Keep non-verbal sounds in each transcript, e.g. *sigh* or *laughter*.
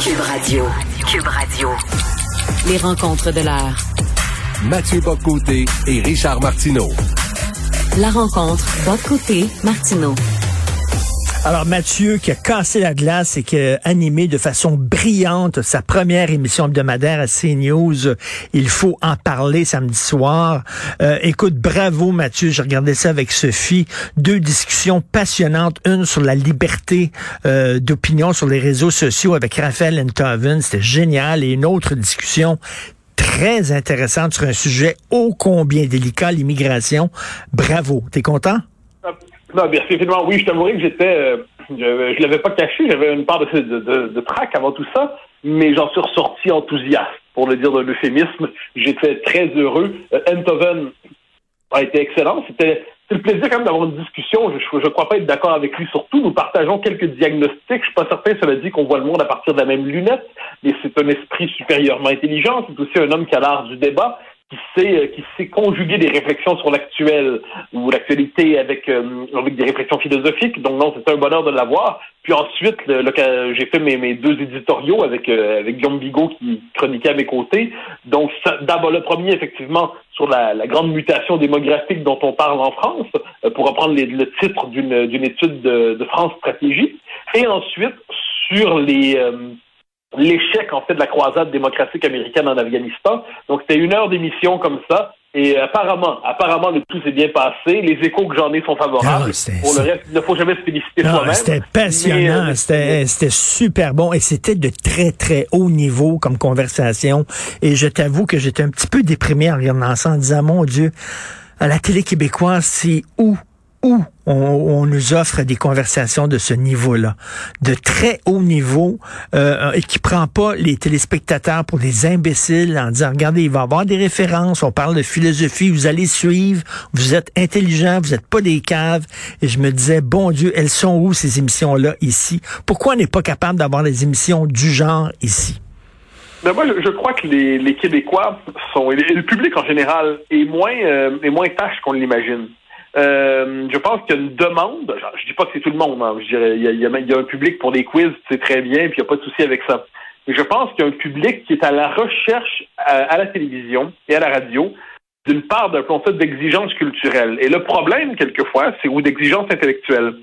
Cube, Radio. Cube Radio. Les rencontres de l'heure. Mathieu Boccoté et Richard Martineau. La rencontre Boccoté Martineau. Alors Mathieu qui a cassé la glace et qui a animé de façon brillante sa première émission hebdomadaire à CNews. Il faut en parler samedi soir. Euh, écoute, bravo Mathieu, j'ai regardé ça avec Sophie. Deux discussions passionnantes, une sur la liberté euh, d'opinion sur les réseaux sociaux avec Raphaël Enthoven, c'était génial, et une autre discussion très intéressante sur un sujet ô combien délicat, l'immigration. Bravo, t'es content? Non, bien effectivement, oui, je t'avouerai que j'étais, euh, je, je l'avais pas caché, j'avais une part de, de, trac avant tout ça, mais j'en suis ressorti enthousiaste, pour le dire d'un euphémisme. J'étais très heureux. Euh, Enthoven a été excellent. C'était le plaisir quand même d'avoir une discussion. Je ne crois pas être d'accord avec lui. Surtout, nous partageons quelques diagnostics. Je suis pas certain, cela dit, qu'on voit le monde à partir de la même lunette, mais c'est un esprit supérieurement intelligent. C'est aussi un homme qui a l'art du débat qui sait euh, qui sait conjuguer des réflexions sur l'actuel ou l'actualité avec euh, avec des réflexions philosophiques. Donc non, c'est un bonheur de l'avoir. Puis ensuite, j'ai fait mes, mes deux éditoriaux avec euh, avec Guillaume Bigot qui chroniquait à mes côtés. Donc d'abord le premier effectivement sur la, la, grande mutation démographique dont on parle en France, pour reprendre le titre d'une étude de, de, France Stratégie, et ensuite sur les l'échec en fait de la croisade démocratique américaine en Afghanistan. Donc c'était une heure d'émission comme ça. Et apparemment, apparemment, le tout s'est bien passé. Les échos que j'en ai sont favorables. Ah, Pour le reste, il ne faut jamais se féliciter soi-même. C'était passionnant, euh, c'était, c'était super bon et c'était de très, très haut niveau comme conversation. Et je t'avoue que j'étais un petit peu déprimé en regardant ça en disant, mon Dieu, à la télé québécoise, c'est où où on, nous offre des conversations de ce niveau-là, de très haut niveau, euh, et qui prend pas les téléspectateurs pour des imbéciles en disant, regardez, il va y avoir des références, on parle de philosophie, vous allez suivre, vous êtes intelligents, vous n'êtes pas des caves. Et je me disais, bon Dieu, elles sont où ces émissions-là ici? Pourquoi on n'est pas capable d'avoir des émissions du genre ici? Mais moi, je, crois que les, les, Québécois sont, et le public en général, est moins, euh, est moins tâche qu'on l'imagine. Euh, je pense qu'il y a une demande. Je, dis pas que c'est tout le monde. Hein, je dirais, il y, a, il, y a, un public pour des quiz, c'est très bien, puis il n'y a pas de souci avec ça. Mais je pense qu'il y a un public qui est à la recherche à, la télévision et à la radio d'une part d'un concept d'exigence culturelle. Et le problème, quelquefois, c'est ou d'exigence intellectuelle.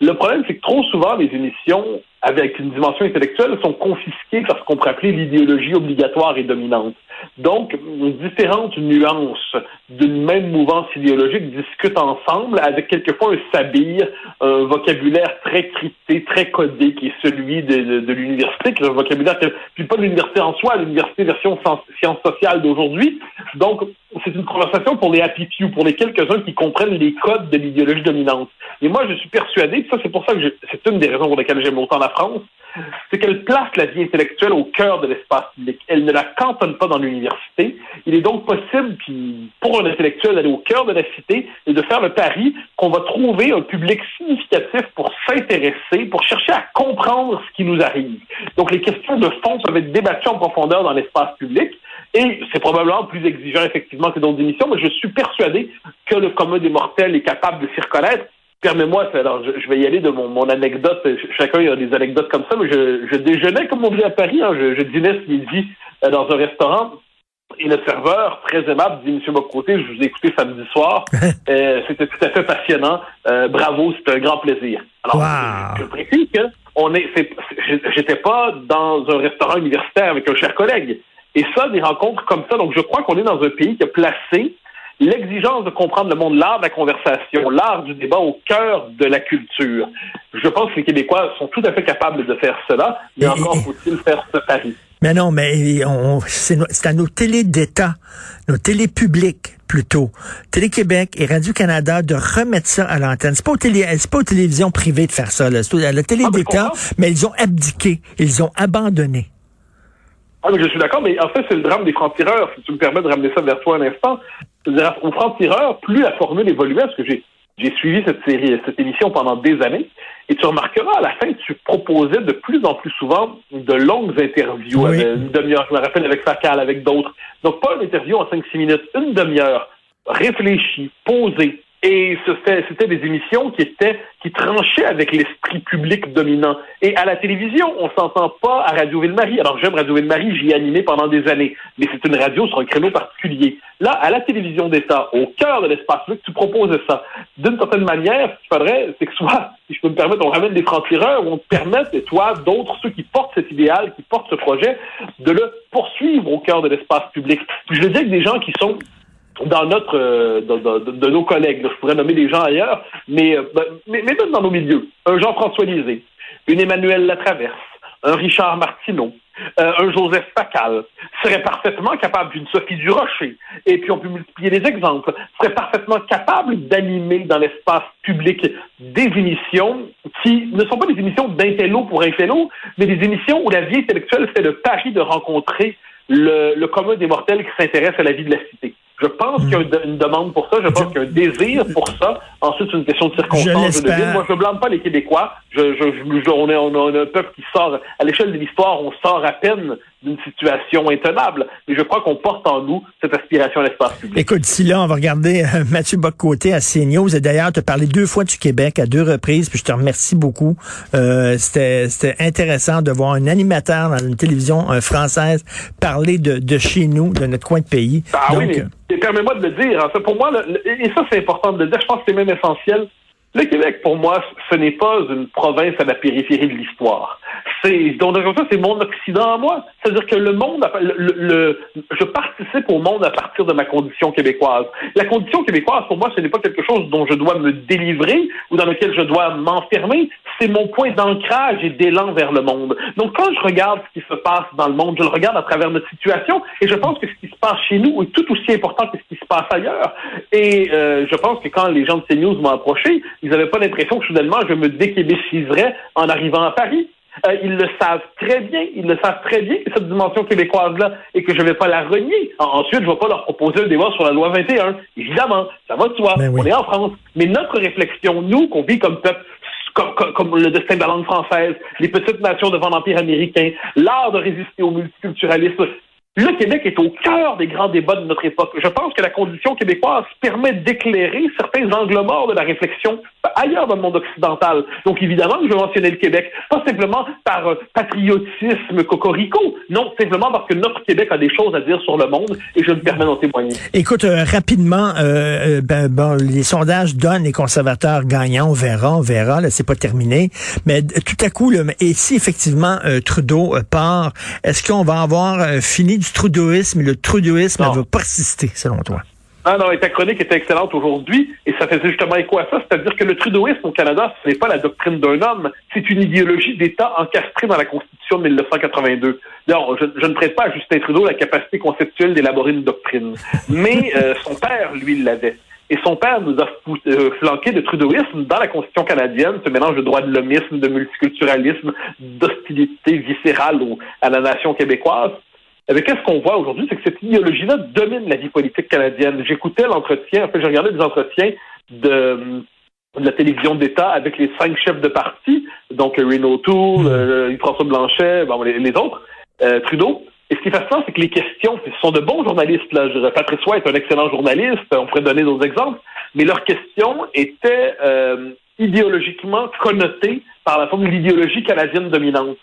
Le problème, c'est que trop souvent, les émissions avec une dimension intellectuelle sont confisquées par ce qu'on pourrait appeler l'idéologie obligatoire et dominante. Donc, différentes nuances d'une même mouvance idéologique discutent ensemble avec quelquefois un sabir, un vocabulaire très crypté, très codé, qui est celui de, l'université, qui est un vocabulaire, puis pas l'université en soi, l'université version sciences sociales d'aujourd'hui. Donc, c'est une conversation pour les happy few, pour les quelques-uns qui comprennent les codes de l'idéologie dominante. Et moi, je suis persuadé, ça c'est pour ça que c'est une des raisons pour lesquelles j'aime autant la France, c'est qu'elle place la vie intellectuelle au cœur de l'espace public. Elle ne la cantonne pas dans l'université. Il est donc possible, pour un intellectuel d'aller au cœur de la cité et de faire le pari qu'on va trouver un public significatif pour s'intéresser, pour chercher à comprendre ce qui nous arrive. Donc, les questions de fond peuvent être débattues en profondeur dans l'espace public. Et c'est probablement plus exigeant, effectivement, que d'autres émissions, mais je suis persuadé que le commun des mortels est capable de s'y reconnaître permets-moi, alors je, vais y aller de mon, mon, anecdote. Chacun a des anecdotes comme ça, mais je, je déjeunais, comme on dit à Paris, hein, je, je, dînais ce midi euh, dans un restaurant. Et le serveur, très aimable, dit Monsieur Bocoté, je vous ai écouté samedi soir. *laughs* euh, C'était tout à fait passionnant. Euh, bravo, c'était un grand plaisir. Alors, je, je, précise que on est, j'étais pas dans un restaurant universitaire avec un cher collègue. Et ça, des rencontres comme ça. Donc, je crois qu'on est dans un pays qui a placé l'exigence de comprendre le monde, l'art de la conversation, l'art du débat au cœur de la culture. Je pense que les Québécois sont tout à fait capables de faire cela, mais encore faut-il faire ce pari. Mais non, mais c'est à nos télés d'État, nos télés publiques plutôt, Télé-Québec et Radio-Canada de remettre ça à l'antenne. C'est pas, télé, pas aux télévisions privées de faire ça. C'est à la télé ah, d'État, mais ils ont abdiqué, ils ont abandonné. Ah, mais je suis d'accord, mais en fait, c'est le drame des francs-tireurs, si tu me permets de ramener ça vers toi un instant. Au franc-tireur, plus la formule évoluait, parce que j'ai j'ai suivi cette série, cette émission pendant des années, et tu remarqueras à la fin, tu proposais de plus en plus souvent de longues interviews, avec une demi-heure, je me rappelle avec Facal, avec d'autres. Donc pas une interview en 5-6 minutes, une demi-heure, réfléchie, posée, Et c'était des émissions qui étaient qui tranchaient avec l'esprit public dominant. Et à la télévision, on s'entend pas à Radio Ville-Marie. Alors j'aime Radio Ville-Marie, j'y ai animé pendant des années, mais c'est une radio sur un créneau particulier. Là, à la télévision d'État, au cœur de l'espace public, tu proposes ça. D'une certaine manière, ce qu'il faudrait, c'est que soit, si je peux me permettre, on ramène des francs-tireurs, on te permette, et toi, d'autres, ceux qui portent cet idéal, qui portent ce projet, de le poursuivre au cœur de l'espace public. je le dis avec des gens qui sont dans notre euh, de, nos collègues, je pourrais nommer des gens ailleurs, mais, euh, ben, mais, mais même dans nos milieux, un Jean-François Lisée, une Emmanuel Latraverse, un Richard Martineau, euh, un Joseph Facal serait parfaitement capable d'une Sophie Durocher, et puis on peut multiplier les exemples, serait parfaitement capable d'animer dans l'espace public des émissions qui ne sont pas des émissions d'intello pour intello, mais des émissions où la vie intellectuelle fait le pari de rencontrer le, le commun des mortels qui s'intéresse à la vie de la cité. Je pense qu'il y a une demande pour ça. Je pense qu'il y a un désir pour ça. Ensuite, c'est une question de circonstance. Je Moi, je ne blâme pas les Québécois. Je, je, on, est, on, a un peuple qui sort, à l'échelle de l'histoire, on sort à peine d'une situation intenable. Mais je crois qu'on porte en nous cette aspiration à l'espace public. Écoute, d'ici là, on va regarder euh, Mathieu Boccoté à CNews. Et d'ailleurs, tu as parlé deux fois du Québec à deux reprises, puis je te remercie beaucoup. Euh, C'était intéressant de voir un animateur dans une télévision euh, française parler de, de, chez nous, de notre coin de pays. Ah oui, mais permets-moi de le dire. Hein. pour moi, et ça, c'est important de le dire, je pense que c'est même essentiel. Le Québec, pour moi, ce n'est pas une province à la périphérie de l'histoire c'est donc ça, c'est mon Occident à moi. C'est-à-dire que le monde, le, je participe au monde à partir de ma condition québécoise. La condition québécoise, pour moi, ce n'est pas quelque chose dont je dois me délivrer ou dans lequel je dois m'enfermer. C'est mon point d'ancrage et d'élan vers le monde. Donc, quand je regarde ce qui se passe dans le monde, je le regarde à travers notre situation et je pense que ce qui se passe chez nous est tout aussi important que ce qui se passe ailleurs. Et euh, je pense que quand les gens de CNews m'ont approché, ils n'avaient pas l'impression que soudainement je me déquébéchiserais en arrivant à Paris. Euh, ils le savent très bien. Ils le savent très bien que cette dimension québécoise-là et que je ne vais pas la renier. Ensuite, je ne vais pas leur proposer un débat sur la loi 21. Évidemment, ça va de soi. Ben on est en France. Mais notre réflexion, nous, qu'on vit comme peuple, comme, comme, le destin de la langue française, les petites nations devant l'Empire américain, l'art de résister au multiculturalisme, le Québec est au cœur des grands débats de notre époque. Je pense que la condition québécoise permet d'éclairer certains angles morts de la réflexion ailleurs dans le monde occidental. Donc évidemment, je mentionnais le Québec, pas simplement par euh, patriotisme cocorico, non, simplement parce que notre Québec a des choses à dire sur le monde et je me permets d'en témoigner. Écoute, euh, rapidement, euh, ben, bon, les sondages donnent les conservateurs gagnants, on verra, on verra, là, c'est pas terminé. Mais tout à coup, là, et si effectivement Trudeau part, est-ce qu'on va avoir fini du trudeauisme, le trudeauisme va persister, selon toi? Ah non, et ta chronique était excellente aujourd'hui, et ça faisait justement écho à ça, c'est-à-dire que le trudeauisme au Canada, ce n'est pas la doctrine d'un homme, c'est une idéologie d'État encastrée dans la Constitution de 1982. D'ailleurs, je, ne prête pas à Justin Trudeau la capacité conceptuelle d'élaborer une doctrine, mais euh, son père, lui, l'avait. Et son père nous a euh, flanqué de trudeauisme dans la Constitution canadienne, ce mélange de droit de l'homisme, de multiculturalisme, d'hostilité viscérale à la nation québécoise. Mais qu'est-ce qu'on voit aujourd'hui, c'est que cette idéologie-là domine la vie politique canadienne. J'écoutais l'entretien, en fait, j'ai regardé des entretiens de, la télévision d'État avec les cinq chefs de parti, donc Renaud Toul, euh, François Blanchet, bon, les, autres, euh, Trudeau. Et ce qui est fascinant, c'est que les questions, ce sont de bons journalistes. Là. Je, Patrice Roy est un excellent journaliste, on pourrait donner d'autres exemples, mais leurs questions étaient euh, idéologiquement connotées par la forme de l'idéologie canadienne dominante.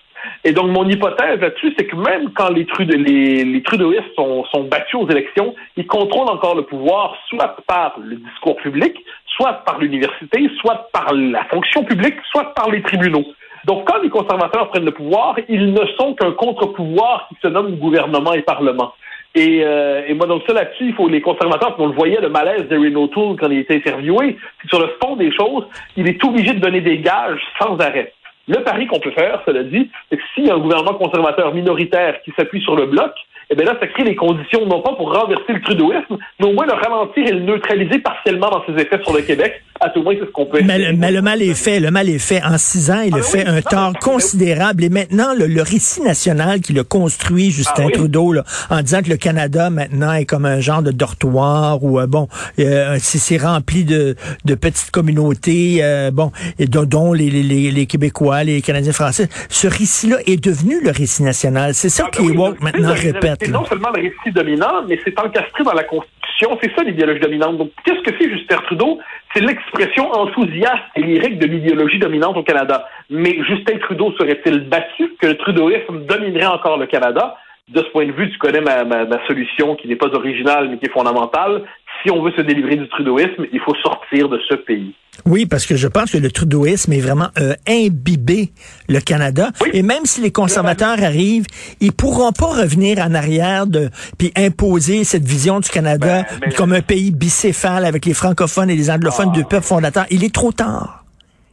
Et donc, mon hypothèse là-dessus, c'est que même quand les, les, les trudeauistes sont, sont battus aux élections, ils contrôlent encore le pouvoir, soit par le discours public, soit par l'université, soit par la fonction publique, soit par les tribunaux. Donc, quand les conservateurs prennent le pouvoir, ils ne sont qu'un contre-pouvoir qui se nomme gouvernement et parlement. Et, euh, et moi, donc ça là-dessus, il faut les conservateurs, on le voyait, le malaise de Renault Tool quand il était interviewé, sur le fond des choses, il est obligé de donner des gages sans arrêt. Le pari qu'on peut faire, cela dit, c'est que s'il y a un gouvernement conservateur minoritaire qui s'appuie sur le bloc, eh bien là, ça crée les conditions, non pas pour renverser le trudeauisme, mais au moins le ralentir et le neutraliser partiellement dans ses effets sur le Québec. À tout moins, c'est ce qu'on peut mais, mais, le mal est fait. Le mal est fait. En six ans, il a ah fait un tort considérable. Et maintenant, le, récit national qu'il a construit, Justin ah Trudeau, là, en disant que le Canada, maintenant, est comme un genre de dortoir ou, euh, bon, euh, c'est rempli de, de petites communautés, euh, bon, et dont, les, les, les, Québécois, les Canadiens français. Ce récit-là est devenu le récit national. C'est ça ah, que ben les woke maintenant répètent. C'est non seulement le récit dominant, mais c'est encastré dans la Constitution. C'est ça l'idéologie dominante. Donc, qu'est-ce que fait Justin Trudeau? c'est l'expression enthousiaste et lyrique de l'idéologie dominante au Canada. Mais Justin Trudeau serait-il battu que le trudeauisme dominerait encore le Canada? De ce point de vue, tu connais ma, ma solution qui n'est pas originale mais qui est fondamentale. Si on veut se délivrer du trudeauisme, il faut sortir de ce pays. Oui, parce que je pense que le trudeauisme est vraiment euh, imbibé le Canada. Oui. Et même si les conservateurs arrivent, ils pourront pas revenir en arrière de puis imposer cette vision du Canada Ben, mais- comme un pays bicéphale avec les francophones et les anglophones, Ah. deux peuples fondateurs. Il est trop tard.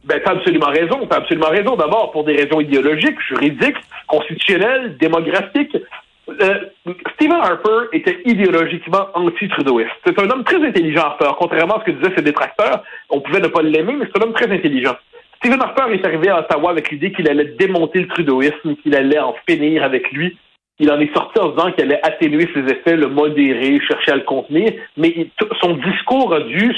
Ben, t'as absolument raison. T'as absolument raison. D'abord, pour des raisons idéologiques, juridiques, constitutionnelles, démographiques. Euh, Stephen Harper était idéologiquement anti-trudeauiste. C'est un homme très intelligent, Harper. Contrairement à ce que disaient ses détracteurs, on pouvait ne pas l'aimer, mais c'est un homme très intelligent. Stephen Harper est arrivé à Ottawa avec l'idée qu'il allait démonter le trudeauisme, qu'il allait en finir avec lui. Il en est sorti en disant qu'il allait atténuer ses effets, le modérer, chercher à le contenir, mais son discours a dû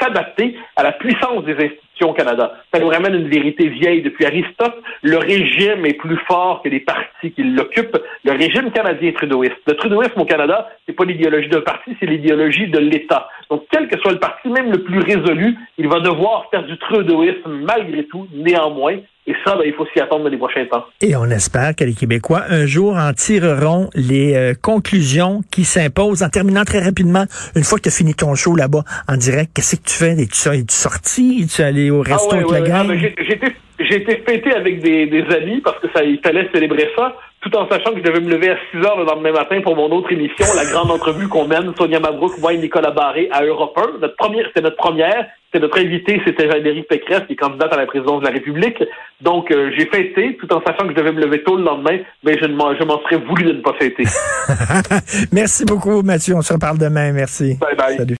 s'adapter à la puissance des institutions au Canada. Ça nous ramène une vérité vieille depuis Aristote. Le régime est plus fort que les partis qui l'occupent. Le régime canadien est trudeauiste. Le trudeauisme au Canada, c'est pas l'idéologie d'un parti, c'est l'idéologie de l'État. Donc, quel que soit le parti, même le plus résolu, il va devoir faire du trudeauisme malgré tout, néanmoins. Ça, ben, il faut s'y attendre dans les prochains temps. Et on espère que les Québécois, un jour, en tireront les euh, conclusions qui s'imposent. En terminant très rapidement, une fois que tu as fini ton show là-bas en direct, qu'est-ce que tu fais? Es-tu, es-tu sorti? Es-tu allé au resto Ah ouais, avec ouais, la ouais. gang? Ah, ben, j'ai- été- J'ai été fêté avec des, des amis parce que ça, il fallait célébrer ça, tout en sachant que je devais me lever à 6 heures le lendemain matin pour mon autre émission, la grande entrevue qu'on mène, Sonia Mabrouk, moi et Nicolas Barré à Europe 1. Notre première, c'était notre première. C'était notre invité, c'était Valérie Pécresse, qui est candidate à la présidence de la République. Donc, euh, j'ai fêté, tout en sachant que je devais me lever tôt le lendemain, mais je ne m'en, je m'en serais voulu de ne pas fêter. *laughs* Merci beaucoup, Mathieu. On se reparle demain. Merci. Bye bye. Salut.